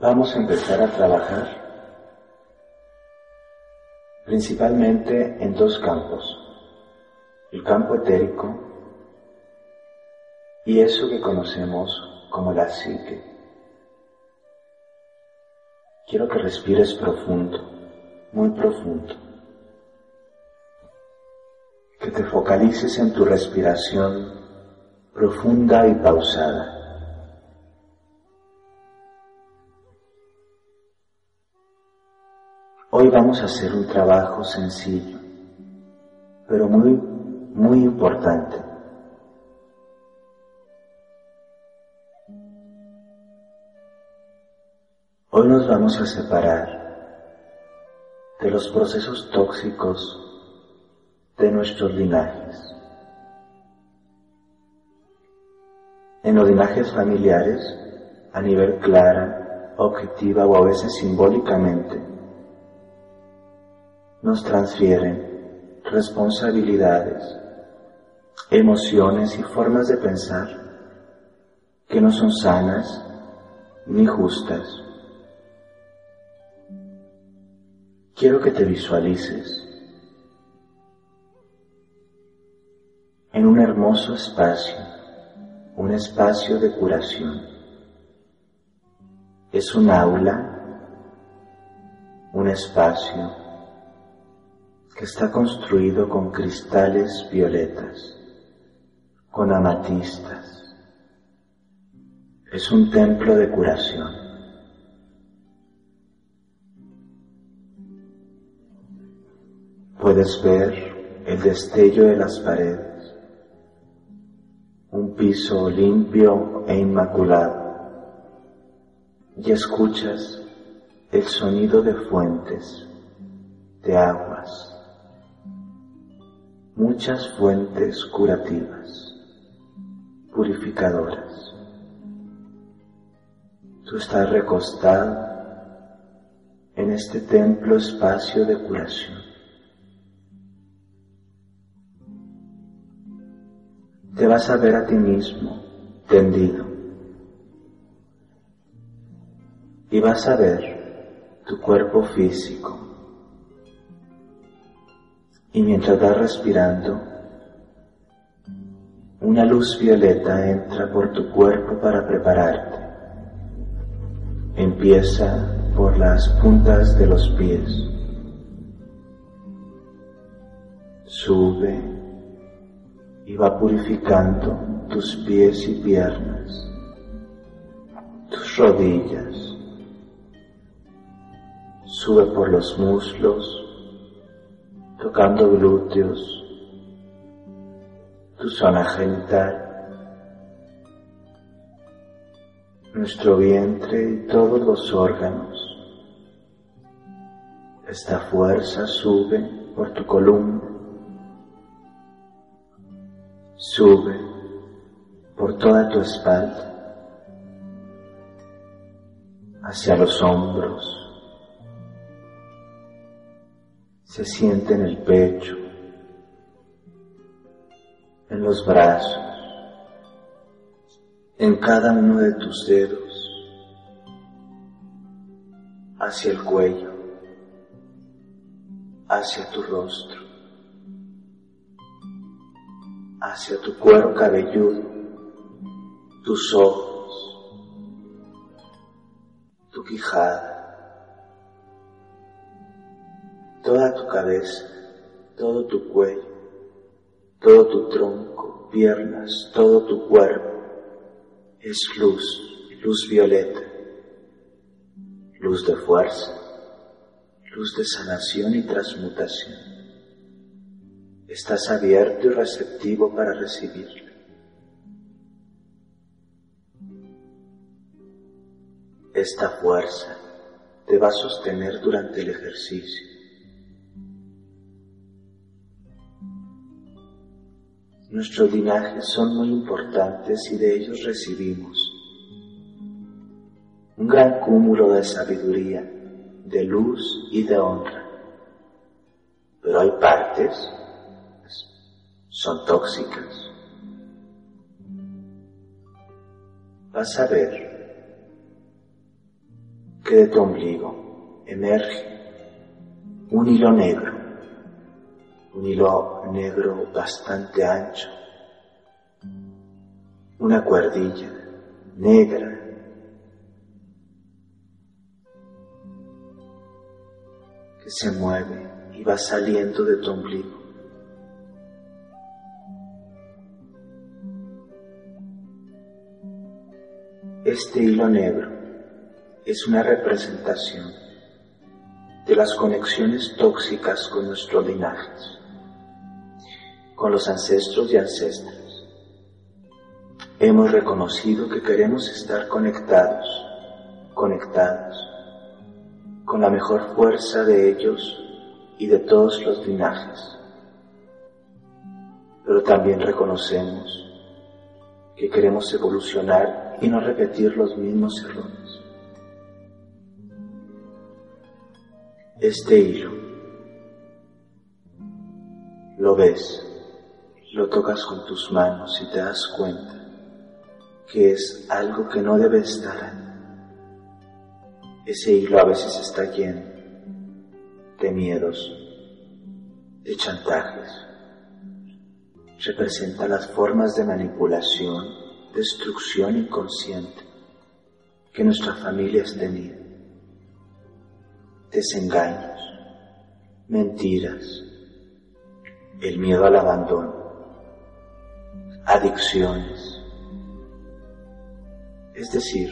Vamos a empezar a trabajar principalmente en dos campos, el campo etérico y eso que conocemos como la psique. Quiero que respires profundo, muy profundo, que te focalices en tu respiración profunda y pausada. Hoy vamos a hacer un trabajo sencillo, pero muy, muy importante. Hoy nos vamos a separar de los procesos tóxicos de nuestros linajes. En los linajes familiares, a nivel clara, objetiva o a veces simbólicamente, nos transfieren responsabilidades, emociones y formas de pensar que no son sanas ni justas. Quiero que te visualices en un hermoso espacio, un espacio de curación. Es un aula, un espacio que está construido con cristales violetas, con amatistas. Es un templo de curación. Puedes ver el destello de las paredes, un piso limpio e inmaculado, y escuchas el sonido de fuentes, de aguas, muchas fuentes curativas, purificadoras. Tú estás recostado en este templo espacio de curación. Te vas a ver a ti mismo tendido y vas a ver tu cuerpo físico y mientras vas respirando, una luz violeta entra por tu cuerpo para prepararte. Empieza por las puntas de los pies. Sube y va purificando tus pies y piernas, tus rodillas. Sube por los muslos, tocando glúteos, tu zona genital, nuestro vientre y todos los órganos. Esta fuerza sube por tu columna, sube por toda tu espalda, hacia los hombros, se siente en el pecho, en los brazos, en cada uno de tus dedos, hacia el cuello, hacia tu rostro, hacia tu cuero cabelludo, tus ojos, tu quijada, toda tu cabeza, todo tu cuello, todo tu tronco, piernas, todo tu cuerpo es luz, luz violeta, luz de fuerza, luz de sanación y transmutación. Estás abierto y receptivo para recibirla. Esta fuerza te va a sostener durante el ejercicio. Nuestros linajes son muy importantes y de ellos recibimos un gran cúmulo de sabiduría, de luz y de honra. Pero hay partes, son tóxicas. Vas a ver que de tu ombligo emerge un hilo negro un hilo negro bastante ancho, una cuerdilla negra. que se mueve y va saliendo de tu ombligo. Este hilo negro es una representación de las conexiones tóxicas con nuestros linajes con los ancestros y ancestras. Hemos reconocido que queremos estar conectados, conectados con la mejor fuerza de ellos y de todos los linajes. Pero también reconocemos que queremos evolucionar y no repetir los mismos errores. Este hilo, lo ves, lo tocas con tus manos y te das cuenta que es algo que no debe estar. Ese hilo a veces está lleno de miedos, de chantajes. Representa las formas de manipulación, destrucción inconsciente que nuestras familias tenían. Desengaños, mentiras, el miedo al abandono adicciones. Es decir,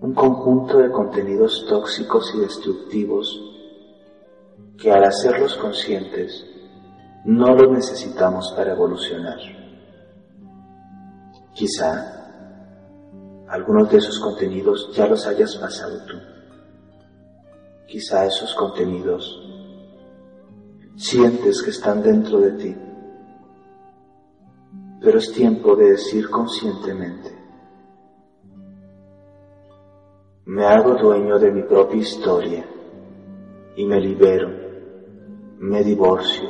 un conjunto de contenidos tóxicos y destructivos que al hacerlos conscientes no los necesitamos para evolucionar. Quizá algunos de esos contenidos ya los hayas pasado tú. Quizá esos contenidos sientes que están dentro de ti pero es tiempo de decir conscientemente, me hago dueño de mi propia historia y me libero, me divorcio,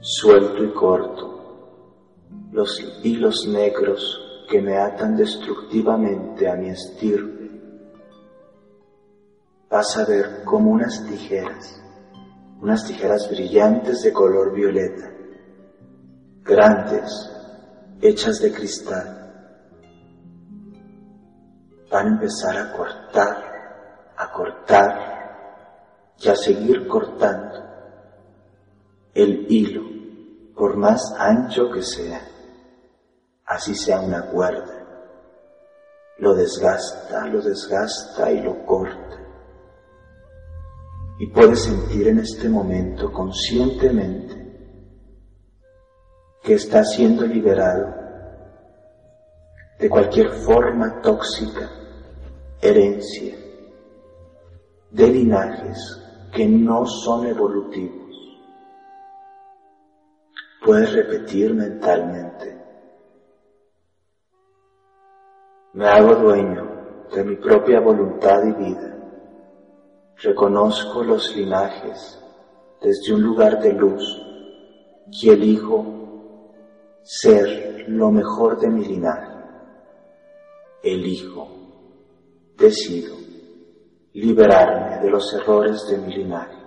suelto y corto los hilos negros que me atan destructivamente a mi estirpe. Vas a ver como unas tijeras, unas tijeras brillantes de color violeta, grandes, hechas de cristal, van a empezar a cortar, a cortar y a seguir cortando el hilo, por más ancho que sea, así sea una cuerda, lo desgasta, lo desgasta y lo corta. Y puedes sentir en este momento conscientemente que está siendo liberado de cualquier forma tóxica, herencia, de linajes que no son evolutivos. Puedes repetir mentalmente, me hago dueño de mi propia voluntad y vida, reconozco los linajes desde un lugar de luz y elijo ser lo mejor de mi linaje. Elijo, decido liberarme de los errores de mi linaje.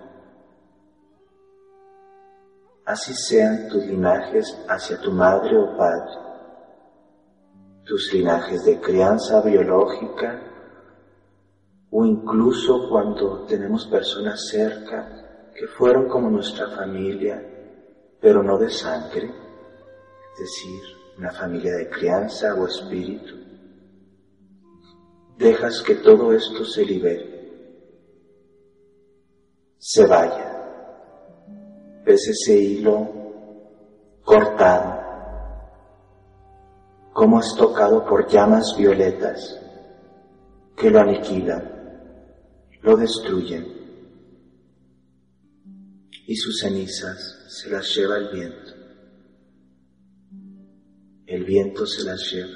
Así sean tus linajes hacia tu madre o padre, tus linajes de crianza biológica o incluso cuando tenemos personas cerca que fueron como nuestra familia, pero no de sangre, es decir, una familia de crianza o espíritu. Dejas que todo esto se libere, se vaya. Ves ese hilo cortado, como es tocado por llamas violetas que lo aniquilan, lo destruyen y sus cenizas se las lleva el viento. El viento se las lleva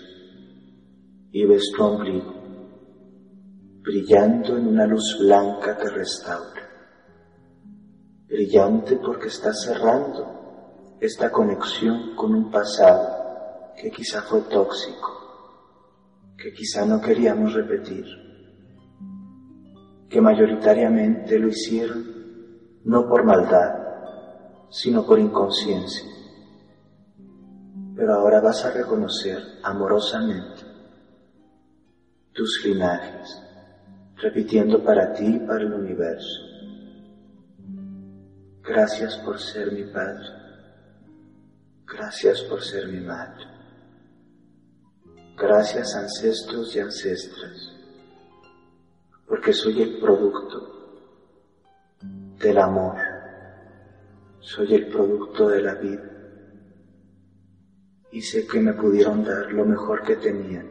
y ves tu ombligo brillando en una luz blanca que restaura. Brillante porque está cerrando esta conexión con un pasado que quizá fue tóxico, que quizá no queríamos repetir, que mayoritariamente lo hicieron no por maldad, sino por inconsciencia. Pero ahora vas a reconocer amorosamente tus linajes, repitiendo para ti y para el universo. Gracias por ser mi Padre. Gracias por ser mi Madre. Gracias ancestros y ancestras, porque soy el producto del amor, soy el producto de la vida y sé que me pudieron dar lo mejor que tenían,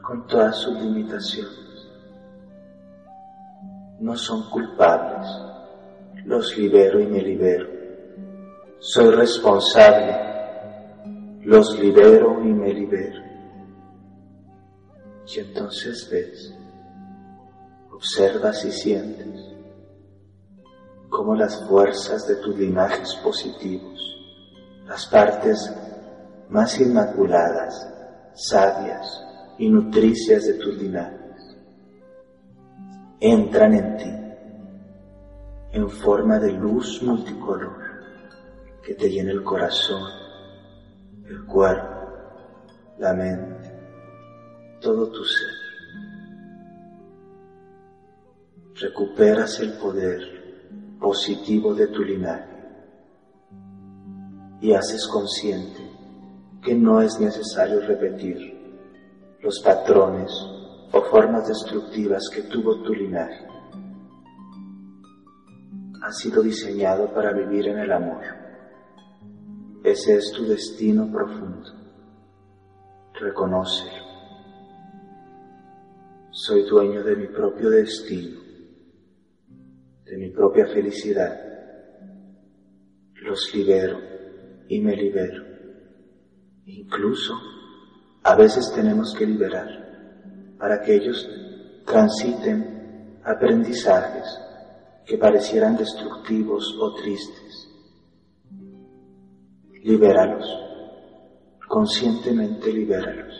con todas sus limitaciones. No son culpables, los libero y me libero. Soy responsable, los libero y me libero. Y entonces ves, observas y sientes cómo las fuerzas de tus linajes positivos, las partes más inmaculadas, sabias y nutricias de tus linajes, entran en ti en forma de luz multicolor que te llena el corazón, el cuerpo, la mente, todo tu ser. Recuperas el poder positivo de tu linaje y haces consciente que no es necesario repetir los patrones o formas destructivas que tuvo tu linaje. Ha sido diseñado para vivir en el amor. Ese es tu destino profundo. Reconócelo. Soy dueño de mi propio destino, de mi propia felicidad. Los libero y me libero. Incluso a veces tenemos que liberar para que ellos transiten aprendizajes que parecieran destructivos o tristes. Libéralos, conscientemente libéralos.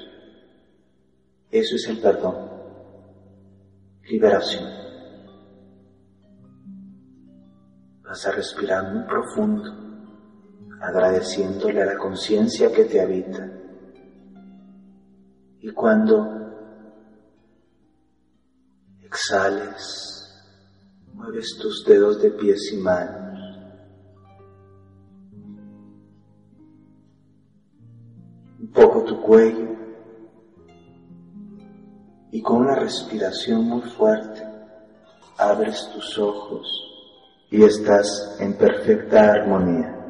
Eso es el perdón, liberación. Vas a respirar muy profundo agradeciéndole a la conciencia que te habita. Y cuando exhales, mueves tus dedos de pies y manos. Un poco tu cuello. Y con una respiración muy fuerte, abres tus ojos y estás en perfecta armonía.